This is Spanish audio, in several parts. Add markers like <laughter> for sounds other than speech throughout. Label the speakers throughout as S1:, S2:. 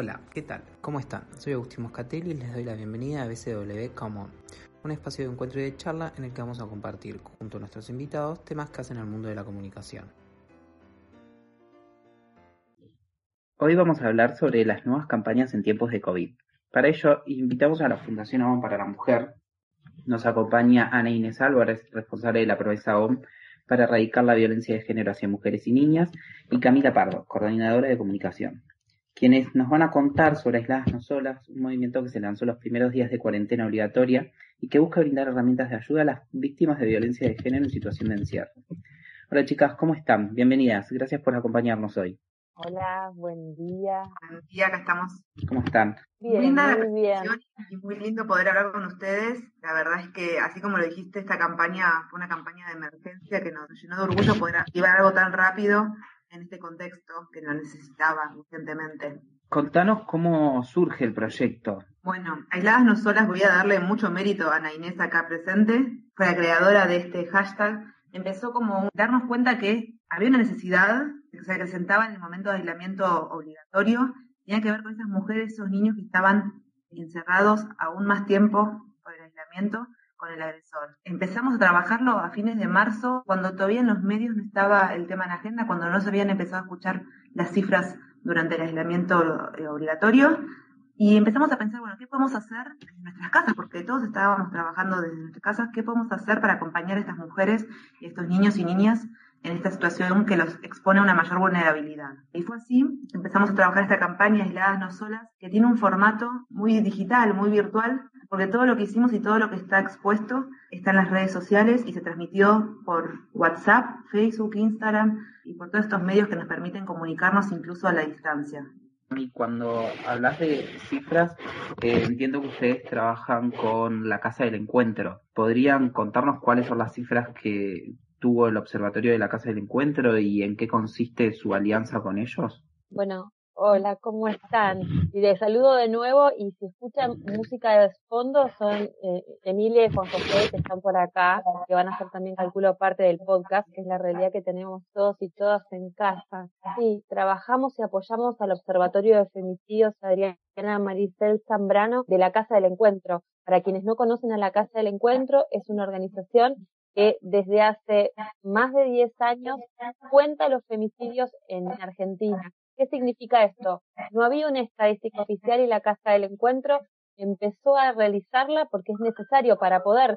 S1: Hola, ¿qué tal? ¿Cómo están? Soy Agustín Moscatelli y les doy la bienvenida a BCW Common, un espacio de encuentro y de charla en el que vamos a compartir junto a nuestros invitados temas que hacen al mundo de la comunicación. Hoy vamos a hablar sobre las nuevas campañas en tiempos de COVID. Para ello, invitamos a la Fundación OM para la Mujer. Nos acompaña Ana Inés Álvarez, responsable de la Proveza OM para erradicar la violencia de género hacia mujeres y niñas, y Camila Pardo, coordinadora de comunicación quienes nos van a contar sobre Aisladas No Solas, un movimiento que se lanzó los primeros días de cuarentena obligatoria y que busca brindar herramientas de ayuda a las víctimas de violencia de género en situación de encierro. Hola chicas, ¿cómo están? Bienvenidas, gracias por acompañarnos hoy.
S2: Hola, buen día.
S3: Buen día, acá estamos.
S1: ¿Cómo están?
S2: Bien, muy bien.
S3: Y muy lindo poder hablar con ustedes. La verdad es que, así como lo dijiste, esta campaña fue una campaña de emergencia que nos llenó de orgullo poder activar algo tan rápido en este contexto que lo necesitaba urgentemente.
S1: Contanos cómo surge el proyecto.
S3: Bueno, Aisladas No Solas, voy a darle mucho mérito a Ana Inés acá presente, fue la creadora de este hashtag. Empezó como darnos cuenta que había una necesidad que se presentaba en el momento de aislamiento obligatorio, tenía que ver con esas mujeres, esos niños que estaban encerrados aún más tiempo por el aislamiento con el agresor. Empezamos a trabajarlo a fines de marzo, cuando todavía en los medios no estaba el tema en agenda, cuando no se habían empezado a escuchar las cifras durante el aislamiento eh, obligatorio. Y empezamos a pensar, bueno, ¿qué podemos hacer en nuestras casas? Porque todos estábamos trabajando desde nuestras casas. ¿Qué podemos hacer para acompañar a estas mujeres y a estos niños y niñas en esta situación que los expone a una mayor vulnerabilidad. Y fue así, empezamos a trabajar esta campaña Aisladas No Solas, que tiene un formato muy digital, muy virtual, porque todo lo que hicimos y todo lo que está expuesto está en las redes sociales y se transmitió por WhatsApp, Facebook, Instagram y por todos estos medios que nos permiten comunicarnos incluso a la distancia.
S1: Y cuando hablas de cifras, eh, entiendo que ustedes trabajan con la Casa del Encuentro. ¿Podrían contarnos cuáles son las cifras que tuvo el Observatorio de la Casa del Encuentro y en qué consiste su alianza con ellos?
S2: Bueno, Hola, ¿cómo están? Y les saludo de nuevo y si escuchan música de fondo son eh, Emilia y Juan José que están por acá, que van a ser también, calculo, parte del podcast, que es la realidad que tenemos todos y todas en casa. Sí, trabajamos y apoyamos al Observatorio de Femicidios Adriana Maricel Zambrano de la Casa del Encuentro. Para quienes no conocen a la Casa del Encuentro, es una organización que desde hace más de 10 años cuenta los femicidios en Argentina ¿Qué significa esto? No había una estadística oficial y la Casa del Encuentro empezó a realizarla porque es necesario para poder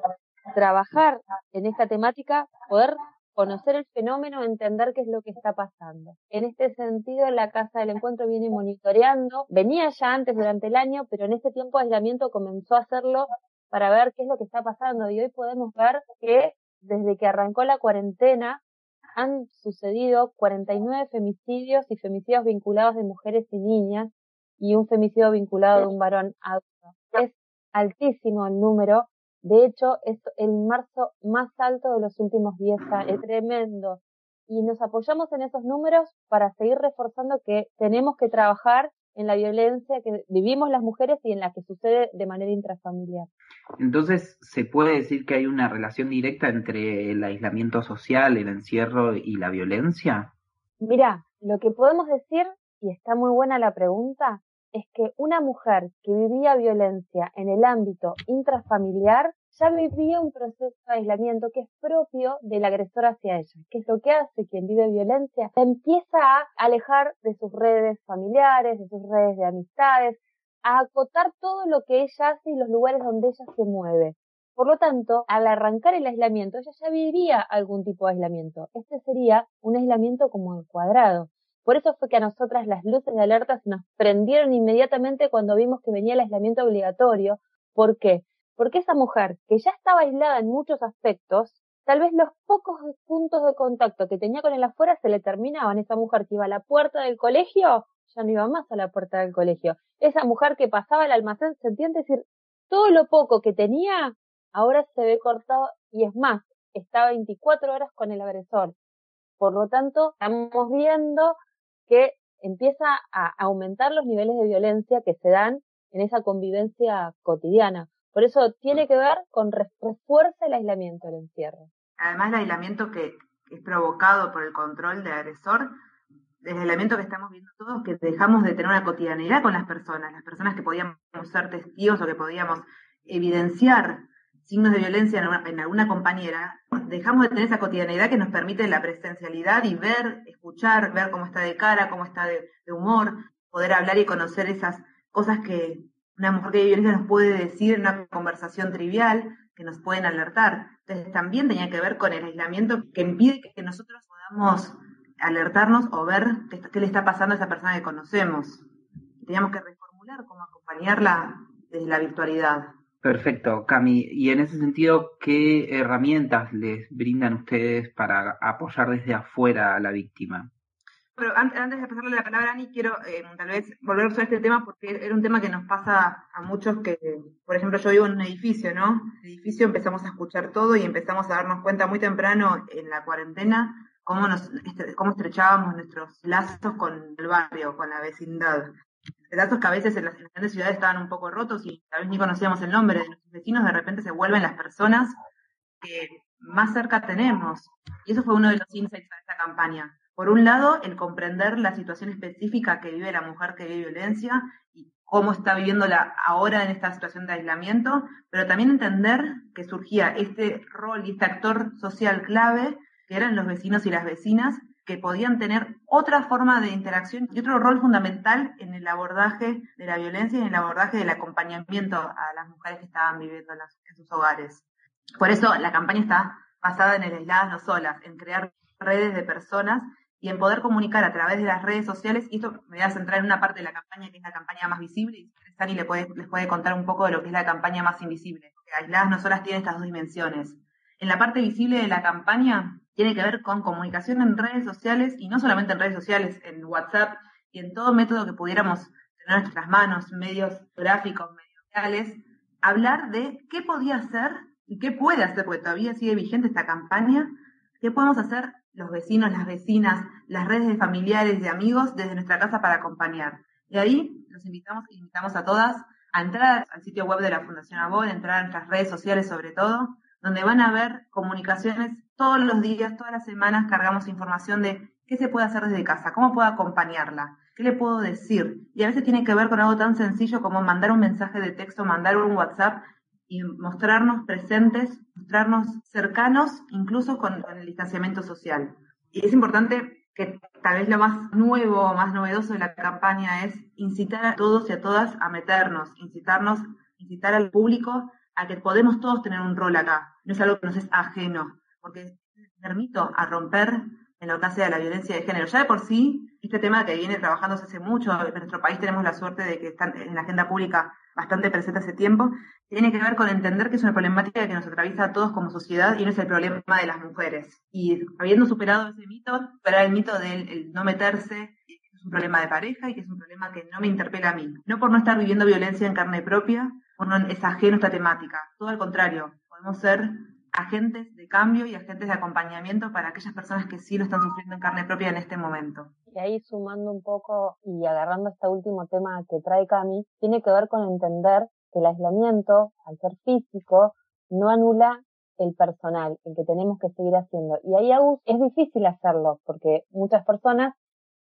S2: trabajar en esta temática, poder conocer el fenómeno, entender qué es lo que está pasando. En este sentido, la Casa del Encuentro viene monitoreando, venía ya antes durante el año, pero en este tiempo de aislamiento comenzó a hacerlo para ver qué es lo que está pasando y hoy podemos ver que desde que arrancó la cuarentena han sucedido 49 femicidios y femicidios vinculados de mujeres y niñas y un femicidio vinculado de un varón adulto. Es altísimo el número. De hecho, es el marzo más alto de los últimos 10 años. Es tremendo. Y nos apoyamos en esos números para seguir reforzando que tenemos que trabajar en la violencia que vivimos las mujeres y en la que sucede de manera intrafamiliar.
S1: Entonces, ¿se puede decir que hay una relación directa entre el aislamiento social, el encierro y la violencia?
S2: Mira, lo que podemos decir, y está muy buena la pregunta, es que una mujer que vivía violencia en el ámbito intrafamiliar ya vivía un proceso de aislamiento que es propio del agresor hacia ella, que es lo que hace quien vive violencia, empieza a alejar de sus redes familiares, de sus redes de amistades, a acotar todo lo que ella hace y los lugares donde ella se mueve. Por lo tanto, al arrancar el aislamiento, ella ya vivía algún tipo de aislamiento. Este sería un aislamiento como el cuadrado. Por eso fue que a nosotras las luces de alerta se nos prendieron inmediatamente cuando vimos que venía el aislamiento obligatorio. ¿Por qué? Porque esa mujer, que ya estaba aislada en muchos aspectos, tal vez los pocos puntos de contacto que tenía con el afuera se le terminaban. Esa mujer que iba a la puerta del colegio ya no iba más a la puerta del colegio. Esa mujer que pasaba el almacén sentía decir, todo lo poco que tenía ahora se ve cortado y es más, está 24 horas con el agresor. Por lo tanto, estamos viendo que empieza a aumentar los niveles de violencia que se dan en esa convivencia cotidiana. Por eso tiene que ver con refuerza el aislamiento, el encierro.
S3: Además, el aislamiento que es provocado por el control del agresor, el aislamiento que estamos viendo todos, que dejamos de tener una cotidianidad con las personas, las personas que podíamos ser testigos o que podíamos evidenciar signos de violencia en, alguna compañera, dejamos de tener esa cotidianidad que nos permite la presencialidad y ver, escuchar, ver cómo está de cara, cómo está de, humor, poder hablar y conocer esas cosas que una mujer que vive violencia nos puede decir en una conversación trivial, que nos pueden alertar. Entonces también tenía que ver con el aislamiento que impide que nosotros podamos alertarnos o ver qué, le está pasando a esa persona que conocemos. Teníamos que reformular cómo acompañarla desde la virtualidad.
S1: Perfecto, Cami. Y en ese sentido, ¿qué herramientas les brindan ustedes para apoyar desde afuera a la víctima?
S3: Pero antes de pasarle la palabra a Ani, quiero eh, tal vez volver sobre este tema porque era un tema que nos pasa a muchos que, por ejemplo, yo vivo en un edificio, ¿no? En el edificio empezamos a escuchar todo y empezamos a darnos cuenta muy temprano en la cuarentena cómo, nos, este, cómo estrechábamos nuestros lazos con el barrio, con la vecindad datos que a veces en las, grandes ciudades estaban un poco rotos y tal vez ni conocíamos el nombre de nuestros vecinos, de repente se vuelven las personas que más cerca tenemos. Y eso fue uno de los insights de esta campaña. Por un lado, el comprender la situación específica que vive la mujer que vive violencia y cómo está viviéndola ahora en esta situación de aislamiento, pero también entender que surgía este rol y este actor social clave que eran los vecinos y las vecinas que podían tener otra forma de interacción y otro rol fundamental en el abordaje de la violencia y en el abordaje del acompañamiento a las mujeres que estaban viviendo en, sus hogares. Por eso la campaña está basada en el aisladas no solas, en crear redes de personas y en poder comunicar a través de las redes sociales, y esto me voy a centrar en una parte de la campaña que es la campaña más visible, y Sani les puede, les puede contar un poco de lo que es la campaña más invisible. Aisladas no solas tiene estas dos dimensiones. En la parte visible de la campaña tiene que ver con comunicación en redes sociales y no solamente en redes sociales, en WhatsApp y en todo método que pudiéramos tener en nuestras manos, medios gráficos, medios reales, hablar de qué podía hacer y qué puede hacer, porque todavía sigue vigente esta campaña, qué podemos hacer los vecinos, las vecinas, las redes de familiares, de amigos desde nuestra casa para acompañar. Y ahí los invitamos, invitamos a todas a entrar al sitio web de la Fundación ABOL, entrar a nuestras redes sociales sobre todo, donde van a ver comunicaciones todos los días, todas las semanas cargamos información de qué se puede hacer desde casa, cómo puedo acompañarla, qué le puedo decir. Y a veces tiene que ver con algo tan sencillo como mandar un mensaje de texto, mandar un WhatsApp y mostrarnos presentes, mostrarnos cercanos, incluso con, el distanciamiento social. Y es importante que tal vez lo más nuevo, más novedoso de la campaña es incitar a todos y a todas a meternos, incitarnos, incitar al público a que podemos todos tener un rol acá. No es algo que nos es ajeno porque permito a romper en lo que hace a la violencia de género. Ya de por sí, este tema que viene trabajándose hace mucho, en nuestro país tenemos la suerte de que está en la agenda pública bastante presente hace tiempo, tiene que ver con entender que es una problemática que nos atraviesa a todos como sociedad y no es el problema de las mujeres. Y habiendo superado ese mito, superar el mito del no meterse, que es un problema de pareja y que es un problema que no me interpela a mí. No por no estar viviendo violencia en carne propia, por no es ajeno esta temática. Todo al contrario, podemos ser agentes de cambio y agentes de acompañamiento para aquellas personas que sí lo están sufriendo en carne propia en este momento.
S2: Y ahí sumando un poco y agarrando este último tema que trae Cami, tiene que ver con entender el aislamiento, al ser físico, no anula el personal, el que tenemos que seguir haciendo. Y ahí es difícil hacerlo, porque muchas personas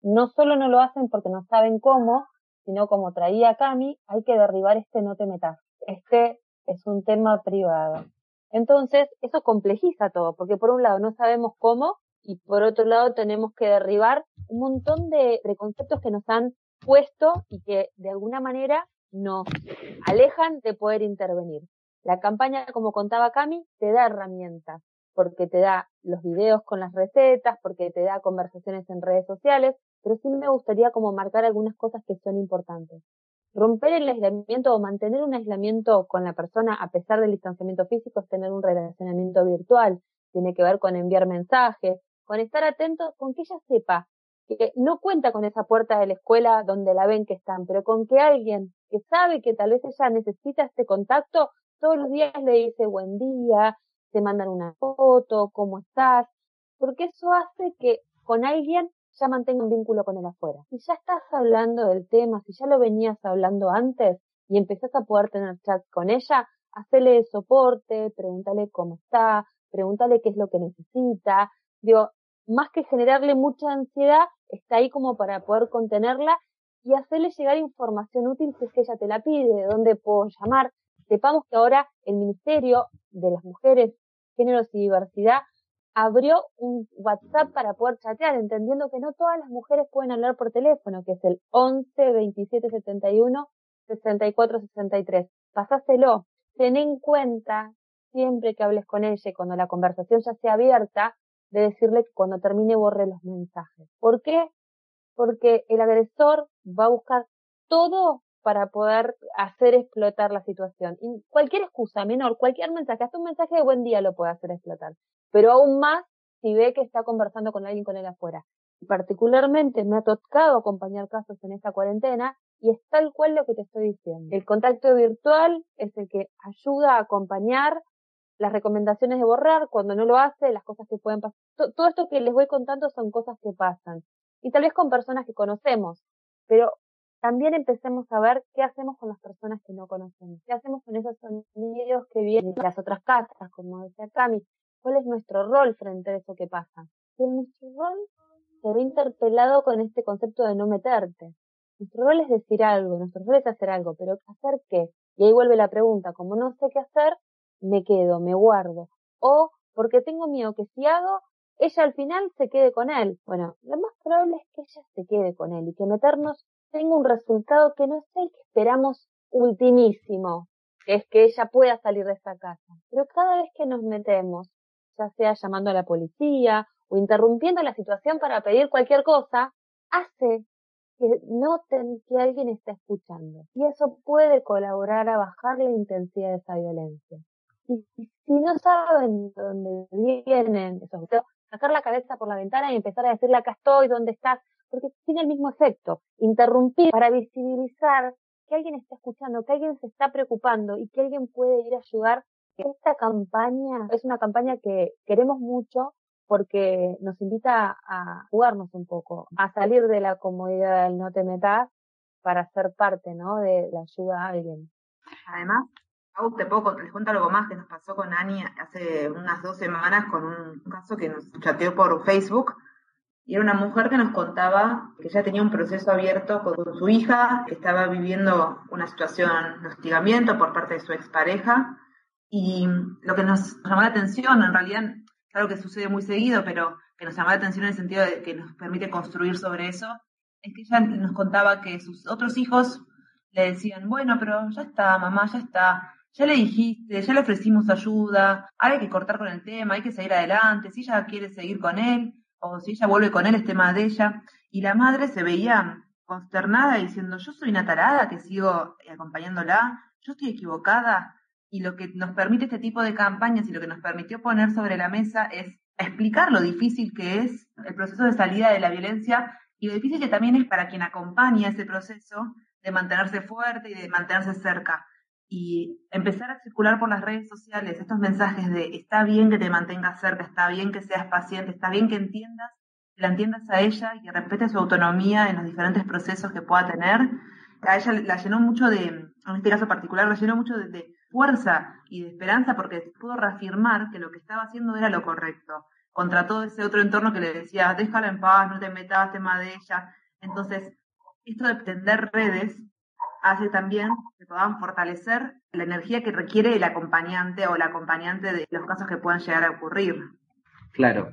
S2: no solo no lo hacen porque no saben cómo, sino como traía Cami, hay que derribar este no te metas. Este es un tema privado. Entonces, eso complejiza todo, porque por un lado no sabemos cómo y por otro lado tenemos que derribar un montón de preconceptos que nos han puesto y que de alguna manera nos alejan de poder intervenir. La campaña, como contaba Cami, te da herramientas, porque te da los videos con las recetas, porque te da conversaciones en redes sociales, pero sí me gustaría como marcar algunas cosas que son importantes romper el aislamiento o mantener un aislamiento con la persona a pesar del distanciamiento físico es tener un relacionamiento virtual. Tiene que ver con enviar mensajes, con estar atento, con que ella sepa que no cuenta con esa puerta de la escuela donde la ven que están, pero con que alguien que sabe que tal vez ella necesita este contacto, todos los días le dice buen día, te mandan una foto, cómo estás, porque eso hace que con alguien ya mantenga un vínculo con el afuera. Si ya estás hablando del tema, si ya lo venías hablando antes y empezás a poder tener chat con ella, hacele soporte, pregúntale cómo está, pregúntale qué es lo que necesita. Digo, más que generarle mucha ansiedad, está ahí como para poder contenerla y hacerle llegar información útil si es que ella te la pide, de dónde puedo llamar. Sepamos que ahora el Ministerio de las Mujeres, Géneros y Diversidad abrió un WhatsApp para poder chatear, entendiendo que no todas las mujeres pueden hablar por teléfono, que es el 11 27 71 64 63. Pasáselo. Ten en cuenta siempre que hables con ella cuando la conversación ya sea abierta, de decirle que cuando termine borre los mensajes. ¿Por qué? Porque el agresor va a buscar todo para poder hacer explotar la situación. Cualquier excusa menor, cualquier mensaje, hasta un mensaje de buen día lo puede hacer explotar. Pero aún más si ve que está conversando con alguien con él afuera. Particularmente me ha tocado acompañar casos en esta cuarentena y es tal cual lo que te estoy diciendo. El contacto virtual es el que ayuda a acompañar las recomendaciones de borrar, cuando no lo hace, las cosas que pueden pasar. Todo esto que les voy contando son cosas que pasan. Y tal vez con personas que conocemos, pero también empecemos a ver qué hacemos con las personas que no conocemos, qué hacemos con esos sonidos que vienen de las otras casas, como decía Cami, cuál es nuestro rol frente a eso que pasa. Y nuestro rol se ve interpelado con este concepto de no meterte. Nuestro rol es decir algo, nuestro rol es hacer algo, pero ¿hacer qué? Y ahí vuelve la pregunta, como no sé qué hacer, me quedo, me guardo. O porque tengo miedo que si hago, ella al final se quede con él. Bueno, lo más probable es que ella se quede con él y que meternos tenga un resultado que no es el que esperamos ultimísimo, que es que ella pueda salir de esta casa. Pero cada vez que nos metemos, ya sea llamando a la policía o interrumpiendo la situación para pedir cualquier cosa, hace que noten que alguien está escuchando. Y eso puede colaborar a bajar la intensidad de esa violencia. Y si no saben dónde vienen esos sacar la cabeza por la ventana y empezar a decirle acá estoy, dónde estás, porque tiene el mismo efecto. Interrumpir para visibilizar que alguien está escuchando, que alguien se está preocupando y que alguien puede ir a ayudar. Esta campaña es una campaña que queremos mucho porque nos invita a jugarnos un poco, a salir de la comodidad del no te metas para ser parte, ¿no? De la ayuda a alguien.
S3: Además, te puedo, les cuento algo más que nos pasó con Ani hace unas dos semanas con un caso que nos chateó por Facebook. Y era una mujer que nos contaba que ya tenía un proceso abierto con su hija, que estaba viviendo una situación de hostigamiento por parte de su expareja. Y lo que nos llamó la atención, en realidad algo que sucede muy seguido, pero que nos llamó la atención en el sentido de que nos permite construir sobre eso, es que ella nos contaba que sus otros hijos le decían, bueno, pero ya está, mamá, ya está, ya le dijiste, ya le ofrecimos ayuda, ahora hay que cortar con el tema, hay que seguir adelante, si ella quiere seguir con él o si ella vuelve con él es tema de ella. Y la madre se veía consternada diciendo, yo soy una tarada que sigo acompañándola, yo estoy equivocada. Y lo que nos permite este tipo de campañas y lo que nos permitió poner sobre la mesa es explicar lo difícil que es el proceso de salida de la violencia y lo difícil que también es para quien acompaña ese proceso de mantenerse fuerte y de mantenerse cerca y empezar a circular por las redes sociales estos mensajes de está bien que te mantengas cerca, está bien que seas paciente, está bien que entiendas, que la entiendas a ella y que respete su autonomía en los diferentes procesos que pueda tener. A ella la llenó mucho de, en este caso particular, la llenó mucho de, fuerza y de esperanza porque pudo reafirmar que lo que estaba haciendo era lo correcto, contra todo ese otro entorno que le decía, déjala en paz, no te metas, tema de ella. Entonces, esto de tender redes hace también que puedan fortalecer la energía que requiere el acompañante o la acompañante de los casos que puedan llegar a ocurrir.
S1: Claro.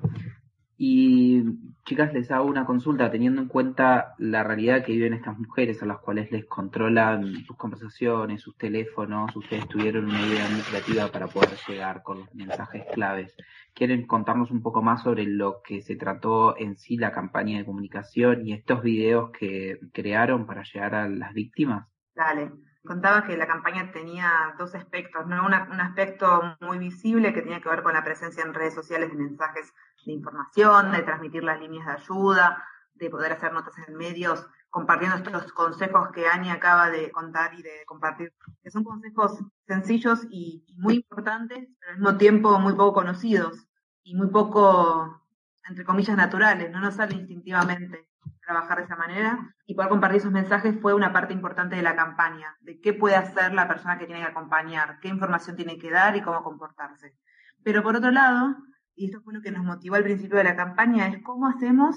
S1: Y chicas, les hago una consulta teniendo en cuenta la realidad que viven estas mujeres a las cuales les controlan sus conversaciones, sus teléfonos. Ustedes tuvieron una idea muy creativa para poder llegar con los mensajes claves. ¿Quieren contarnos un poco más sobre lo que se trató en sí la campaña de comunicación y estos videos que crearon para llegar a las víctimas?
S3: Dale. Contaba que la campaña tenía dos aspectos, ¿no? un aspecto muy visible que tenía que ver con la presencia en redes sociales de mensajes de información, de transmitir las líneas de ayuda, de poder hacer notas en medios compartiendo estos consejos que Ani acaba de contar y de compartir, que son consejos sencillos y, muy importantes, pero al mismo tiempo muy poco conocidos y muy poco, entre comillas, naturales, no nos sale instintivamente trabajar de esa manera y poder compartir esos mensajes fue una parte importante de la campaña, de qué puede hacer la persona que tiene que acompañar, qué información tiene que dar y cómo comportarse. Pero por otro lado, y esto fue lo que nos motivó al principio de la campaña, es cómo hacemos,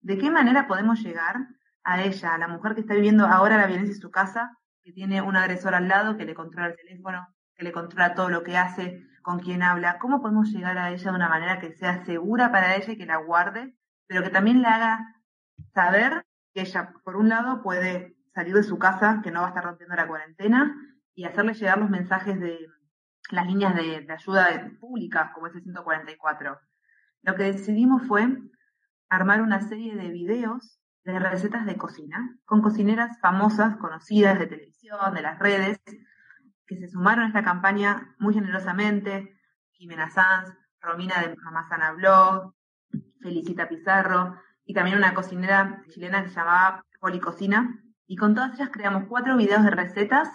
S3: de qué manera podemos llegar a ella, a la mujer que está viviendo ahora la violencia en su casa, que tiene un agresor al lado que le controla el teléfono, que le controla todo lo que hace, con quien habla, cómo podemos llegar a ella de una manera que sea segura para ella y que la guarde, pero que también le haga saber que ella, por un lado, puede salir de su casa, que no va a estar rompiendo la cuarentena, y hacerle llegar los mensajes de las líneas de, ayuda públicas, como ese 144. Lo que decidimos fue armar una serie de videos de recetas de cocina con cocineras famosas, conocidas de televisión, de las redes, que se sumaron a esta campaña muy generosamente. Jimena Sanz, Romina de Mamá Sana Blog, Felicita Pizarro, y también una cocinera chilena que se llamaba Policocina. Y con todas ellas creamos cuatro videos de recetas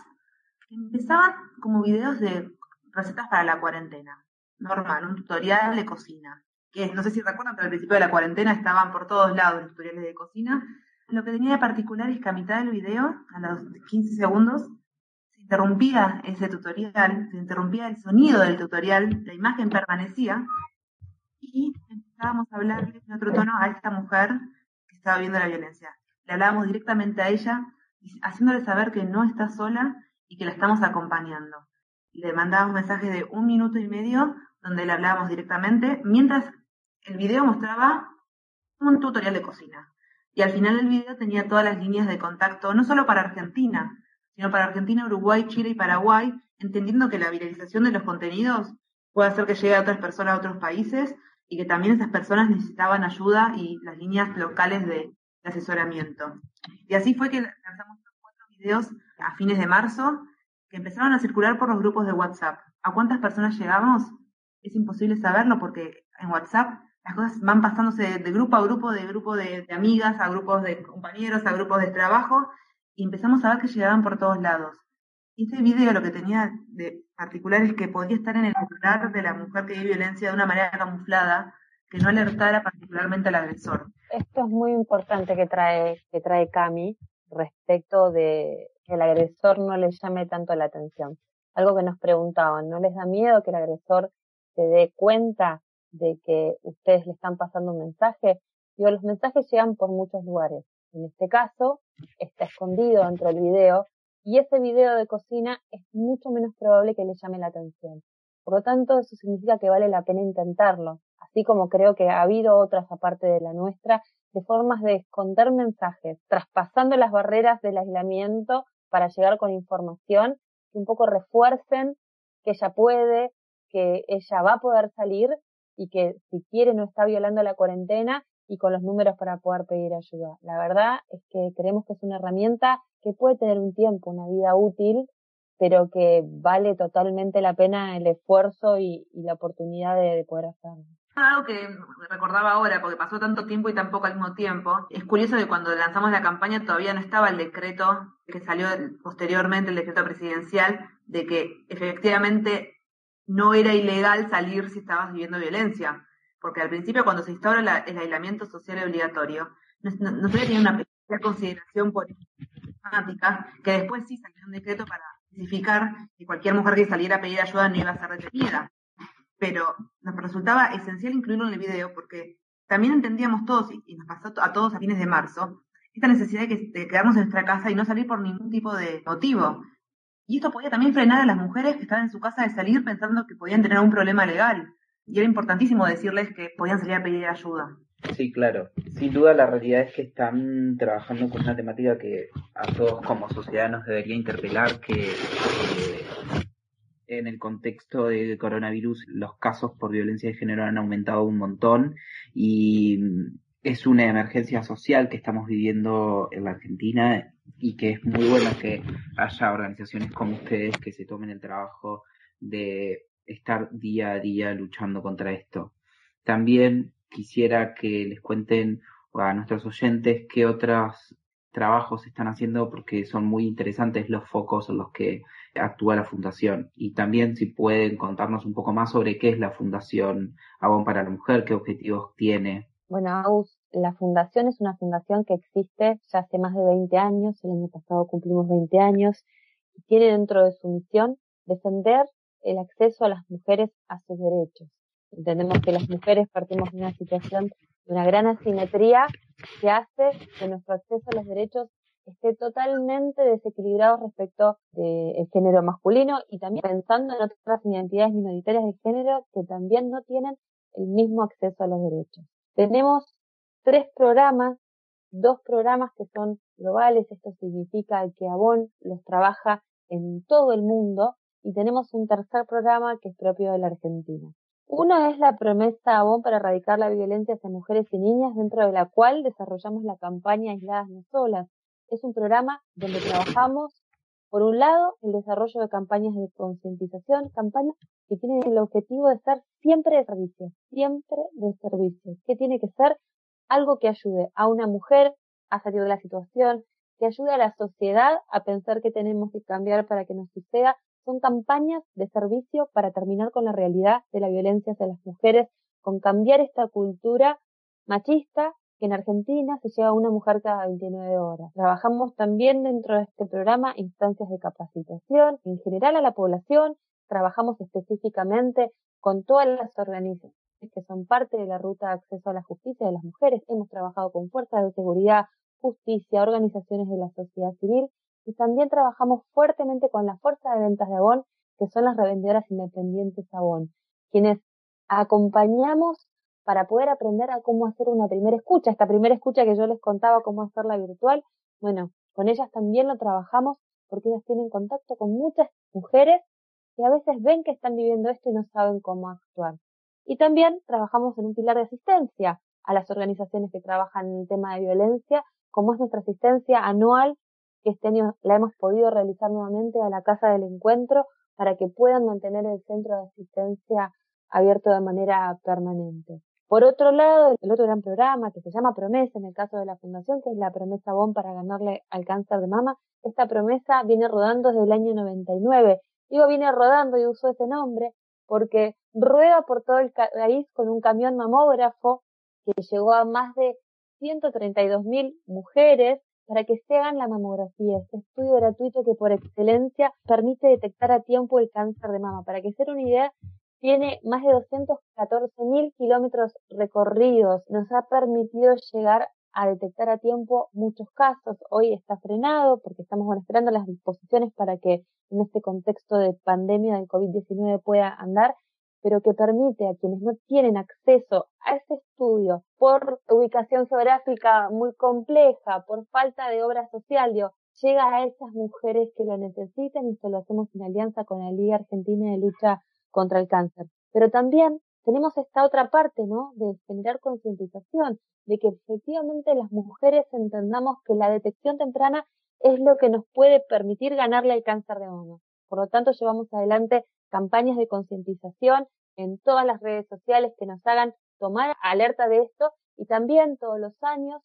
S3: que empezaban como videos de recetas para la cuarentena. Normal, un tutorial de cocina. Que no sé si recuerdan, pero al principio de la cuarentena estaban por todos lados los tutoriales de cocina. Lo que tenía de particular es que a mitad del video, a los 15 segundos, se interrumpía ese tutorial, se interrumpía el sonido del tutorial, la imagen permanecía y empezábamos a hablarle en otro tono a esta mujer que estaba viendo la violencia. Le hablábamos directamente a ella, haciéndole saber que no está sola y que la estamos acompañando. Le mandábamos mensajes de un minuto y medio donde le hablábamos directamente, mientras el video mostraba un tutorial de cocina. Y al final del video tenía todas las líneas de contacto, no solo para Argentina, sino para Argentina, Uruguay, Chile y Paraguay, entendiendo que la viralización de los contenidos puede hacer que llegue a otras personas a otros países y que también esas personas necesitaban ayuda y las líneas locales de, asesoramiento. Y así fue que lanzamos los cuatro videos a fines de marzo que empezaron a circular por los grupos de WhatsApp. ¿A cuántas personas llegamos? Es imposible saberlo porque en WhatsApp las cosas van pasándose de grupo a grupo, de grupo de, amigas, a grupos de compañeros, a grupos de trabajo, y empezamos a ver que llegaban por todos lados. Este video lo que tenía de particular es que podía estar en el lugar de la mujer que vive violencia de una manera camuflada, que no alertara particularmente al agresor.
S2: Esto es muy importante que trae, que trae Cami respecto de que el agresor no le llame tanto la atención. Algo que nos preguntaban, ¿no les da miedo que el agresor se dé cuenta de que ustedes le están pasando un mensaje? Digo, los mensajes llegan por muchos lugares. En este caso, está escondido dentro del video y ese video de cocina es mucho menos probable que le llame la atención. Por lo tanto, eso significa que vale la pena intentarlo, así como creo que ha habido otras aparte de la nuestra, de formas de esconder mensajes, traspasando las barreras del aislamiento para llegar con información que un poco refuercen que ella puede, que ella va a poder salir y que si quiere no está violando la cuarentena y con los números para poder pedir ayuda. La verdad es que creemos que es una herramienta que puede tener un tiempo, una vida útil, pero que vale totalmente la pena el esfuerzo y, la oportunidad de, poder hacerlo.
S3: Algo que recordaba ahora, porque pasó tanto tiempo y tan poco al mismo tiempo, es curioso que cuando lanzamos la campaña todavía no estaba el decreto que salió posteriormente, el decreto presidencial, de que efectivamente no era ilegal salir si estabas viviendo violencia porque al principio cuando se instaura el aislamiento social obligatorio, no, no, tenía una consideración política, que después sí salió un decreto para especificar que cualquier mujer que saliera a pedir ayuda no iba a ser retenida. Pero nos resultaba esencial incluirlo en el video porque también entendíamos todos, y nos pasó a todos a fines de marzo, esta necesidad de, de quedarnos en nuestra casa y no salir por ningún tipo de motivo. Y esto podía también frenar a las mujeres que estaban en su casa de salir pensando que podían tener un problema legal y era importantísimo decirles que podían salir a pedir ayuda.
S1: Sí, claro. Sin duda la realidad es que están trabajando con una temática que a todos como sociedad nos debería interpelar, que en el contexto de coronavirus los casos por violencia de género han aumentado un montón y es una emergencia social que estamos viviendo en la Argentina y que es muy bueno que haya organizaciones como ustedes que se tomen el trabajo de estar día a día luchando contra esto. También quisiera que les cuenten a nuestros oyentes qué otros trabajos están haciendo porque son muy interesantes los focos en los que actúa la Fundación. Y también si pueden contarnos un poco más sobre qué es la Fundación Avon para la Mujer, qué objetivos tiene.
S2: Bueno, la Fundación es una fundación que existe ya hace más de 20 años, el año pasado cumplimos 20 años, y tiene dentro de su misión defender el acceso a las mujeres a sus derechos. Entendemos que las mujeres partimos de una situación de una gran asimetría que hace que nuestro acceso a los derechos esté totalmente desequilibrado respecto del género masculino y también pensando en otras identidades minoritarias de género que también no tienen el mismo acceso a los derechos. Tenemos tres programas, dos programas que son globales, esto significa que Avon los trabaja en todo el mundo y tenemos un tercer programa que es propio de la Argentina. Uno es la promesa Avon para erradicar la violencia hacia mujeres y niñas, dentro de la cual desarrollamos la campaña Aisladas No Solas. Es un programa donde trabajamos, por un lado, el desarrollo de campañas de concientización, campañas que tienen el objetivo de estar siempre de servicio, siempre de servicio, que tiene que ser algo que ayude a una mujer a salir de la situación, que ayude a la sociedad a pensar que tenemos que cambiar para que nos suceda son campañas de servicio para terminar con la realidad de la violencia hacia las mujeres, con cambiar esta cultura machista que en Argentina se lleva una mujer cada 29 horas. Trabajamos también dentro de este programa instancias de capacitación en general a la población, trabajamos específicamente con todas las organizaciones que son parte de la ruta de acceso a la justicia de las mujeres. Hemos trabajado con fuerzas de seguridad, justicia, organizaciones de la sociedad civil y también trabajamos fuertemente con la fuerza de ventas de Avon, que son las revendedoras independientes Avon, quienes acompañamos para poder aprender a cómo hacer una primera escucha. Esta primera escucha que yo les contaba cómo hacerla virtual, bueno, con ellas también lo trabajamos porque ellas tienen contacto con muchas mujeres que a veces ven que están viviendo esto y no saben cómo actuar. Y también trabajamos en un pilar de asistencia a las organizaciones que trabajan en el tema de violencia, como es nuestra asistencia anual que este año la hemos podido realizar nuevamente a la Casa del Encuentro para que puedan mantener el centro de asistencia abierto de manera permanente. Por otro lado, el otro gran programa que se llama Promesa, en el caso de la Fundación, que es la promesa BOM para ganarle al cáncer de mama, esta promesa viene rodando desde el año 99. Digo, viene rodando y uso ese nombre porque rueda por todo el país con un camión mamógrafo que llegó a más de 132.000 mujeres para que se hagan la mamografía, este estudio gratuito que por excelencia permite detectar a tiempo el cáncer de mama. Para que se una idea, tiene más de 214 mil kilómetros recorridos. Nos ha permitido llegar a detectar a tiempo muchos casos. Hoy está frenado porque estamos esperando las disposiciones para que en este contexto de pandemia del COVID-19 pueda andar, pero que permite a quienes no tienen acceso a ese estudio por ubicación geográfica muy compleja, por falta de obra social, llega a esas mujeres que lo necesitan y esto lo hacemos en alianza con la Liga Argentina de Lucha contra el Cáncer. Pero también tenemos esta otra parte, ¿no? De generar concientización, de que efectivamente las mujeres entendamos que la detección temprana es lo que nos puede permitir ganarle al cáncer de mama. Por lo tanto, llevamos adelante campañas de concientización en todas las redes sociales que nos hagan tomar alerta de esto y también todos los años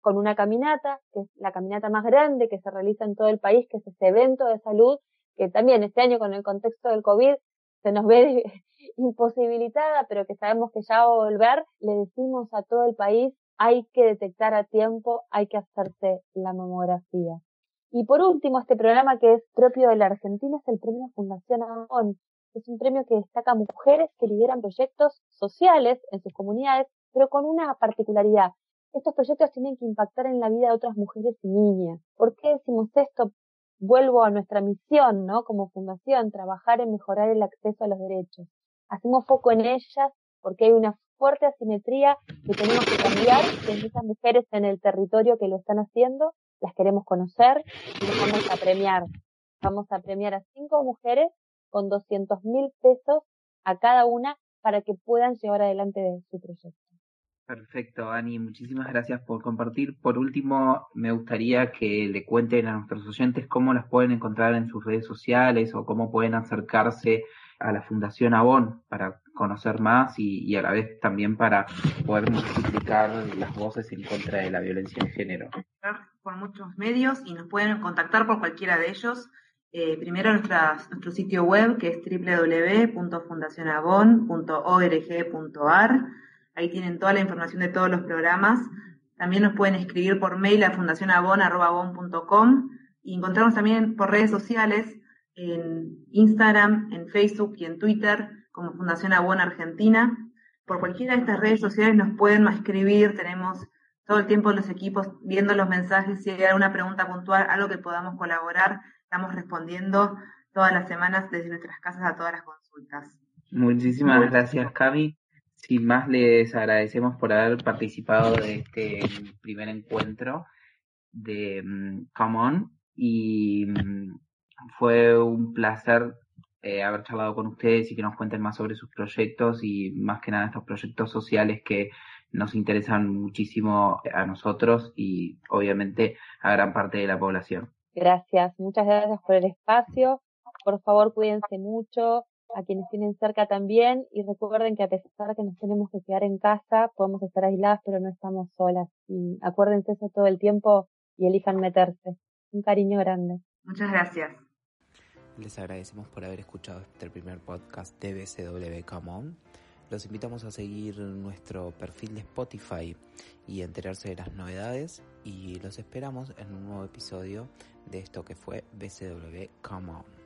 S2: con una caminata, que es la caminata más grande que se realiza en todo el país, que es ese evento de salud, que también este año con el contexto del COVID se nos ve <laughs> imposibilitada, pero que sabemos que ya va a volver, le decimos a todo el país, hay que detectar a tiempo, hay que hacerse la mamografía. Y por último, este programa que es propio de la Argentina es el Premio Fundación Amón, es un premio que destaca mujeres que lideran proyectos sociales en sus comunidades, pero con una particularidad. Estos proyectos tienen que impactar en la vida de otras mujeres y niñas. ¿Por qué decimos esto? Vuelvo a nuestra misión, ¿no? Como fundación, trabajar en mejorar el acceso a los derechos. Hacemos foco en ellas porque hay una fuerte asimetría que tenemos que cambiar, que esas mujeres en el territorio que lo están haciendo, las queremos conocer y las vamos a premiar. Vamos a premiar a cinco mujeres con 200 mil pesos a cada una para que puedan llevar adelante su proyecto.
S1: Perfecto, Ani, muchísimas gracias por compartir. Por último, me gustaría que le cuenten a nuestros oyentes cómo las pueden encontrar en sus redes sociales o cómo pueden acercarse a la Fundación Avon para conocer más y, a la vez también para poder multiplicar las voces en contra de la violencia de género.
S3: Por muchos medios y nos pueden contactar por cualquiera de ellos. Eh, primero nuestro sitio web que es www.fundacionavon.org.ar. Ahí tienen toda la información de todos los programas. También nos pueden escribir por mail a fundacionavon.com y encontramos también por redes sociales en Instagram, en Facebook y en Twitter como Fundación Avon Argentina. Por cualquiera de estas redes sociales nos pueden escribir, tenemos todo el tiempo los equipos viendo los mensajes, si hay alguna pregunta puntual, algo que podamos colaborar, estamos respondiendo todas las semanas desde nuestras casas a todas las consultas.
S1: Muchísimas gracias, Cami. Sin más, les agradecemos por haber participado de este primer encuentro de um, Come On y mm, fue un placer eh, haber charlado con ustedes y que nos cuenten más sobre sus proyectos y más que nada estos proyectos sociales que nos interesan muchísimo a nosotros y obviamente a gran parte de la población.
S2: Gracias, muchas gracias por el espacio. Por favor, cuídense mucho, a quienes tienen cerca también y recuerden que a pesar de que nos tenemos que quedar en casa, podemos estar aisladas, pero no estamos solas. Y acuérdense eso todo el tiempo y elijan meterse. Un cariño grande.
S3: Muchas gracias.
S4: Les agradecemos por haber escuchado este primer podcast de BCW Come On. Los invitamos a seguir nuestro perfil de Spotify y enterarse de las novedades y los esperamos en un nuevo episodio de esto que fue BCW Come On.